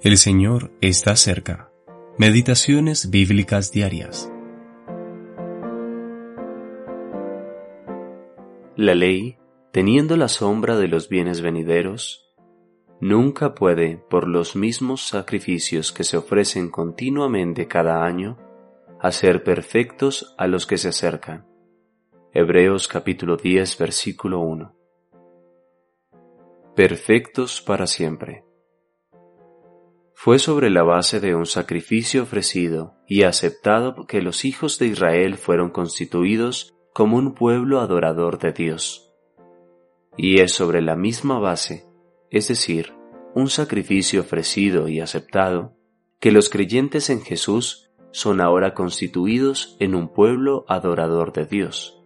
El Señor está cerca. Meditaciones bíblicas diarias. La ley, teniendo la sombra de los bienes venideros, nunca puede, por los mismos sacrificios que se ofrecen continuamente cada año, hacer perfectos a los que se acercan. Hebreos capítulo 10 versículo 1. Perfectos para siempre fue sobre la base de un sacrificio ofrecido y aceptado que los hijos de Israel fueron constituidos como un pueblo adorador de Dios. Y es sobre la misma base, es decir, un sacrificio ofrecido y aceptado, que los creyentes en Jesús son ahora constituidos en un pueblo adorador de Dios.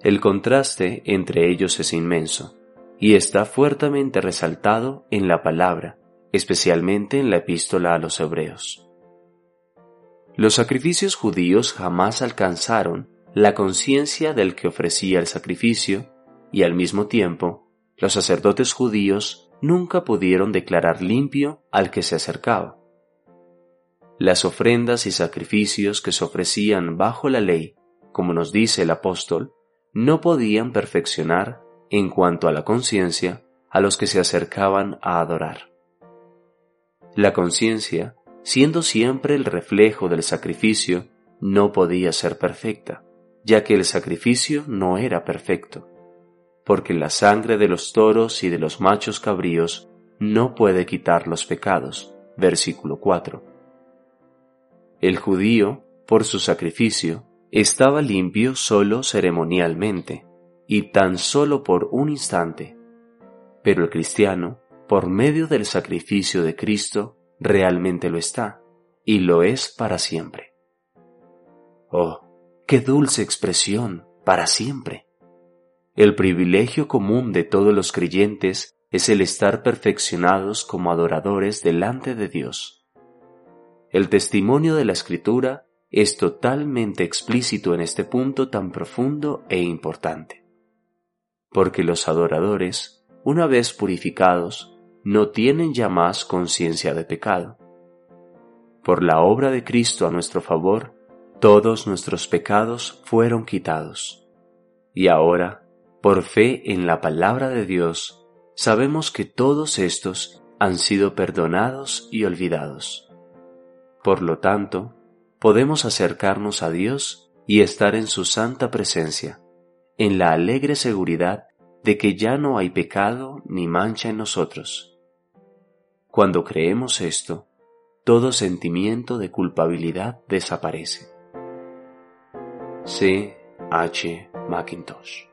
El contraste entre ellos es inmenso y está fuertemente resaltado en la palabra, especialmente en la epístola a los hebreos. Los sacrificios judíos jamás alcanzaron la conciencia del que ofrecía el sacrificio y al mismo tiempo los sacerdotes judíos nunca pudieron declarar limpio al que se acercaba. Las ofrendas y sacrificios que se ofrecían bajo la ley, como nos dice el apóstol, no podían perfeccionar en cuanto a la conciencia a los que se acercaban a adorar. La conciencia, siendo siempre el reflejo del sacrificio, no podía ser perfecta, ya que el sacrificio no era perfecto, porque la sangre de los toros y de los machos cabríos no puede quitar los pecados. Versículo 4. El judío, por su sacrificio, estaba limpio solo ceremonialmente, y tan solo por un instante. Pero el cristiano, por medio del sacrificio de Cristo, realmente lo está, y lo es para siempre. Oh, qué dulce expresión, para siempre. El privilegio común de todos los creyentes es el estar perfeccionados como adoradores delante de Dios. El testimonio de la Escritura es totalmente explícito en este punto tan profundo e importante. Porque los adoradores, una vez purificados, no tienen ya más conciencia de pecado. Por la obra de Cristo a nuestro favor, todos nuestros pecados fueron quitados. Y ahora, por fe en la palabra de Dios, sabemos que todos estos han sido perdonados y olvidados. Por lo tanto, podemos acercarnos a Dios y estar en su santa presencia, en la alegre seguridad de que ya no hay pecado ni mancha en nosotros cuando creemos esto, todo sentimiento de culpabilidad desaparece. C. H. Macintosh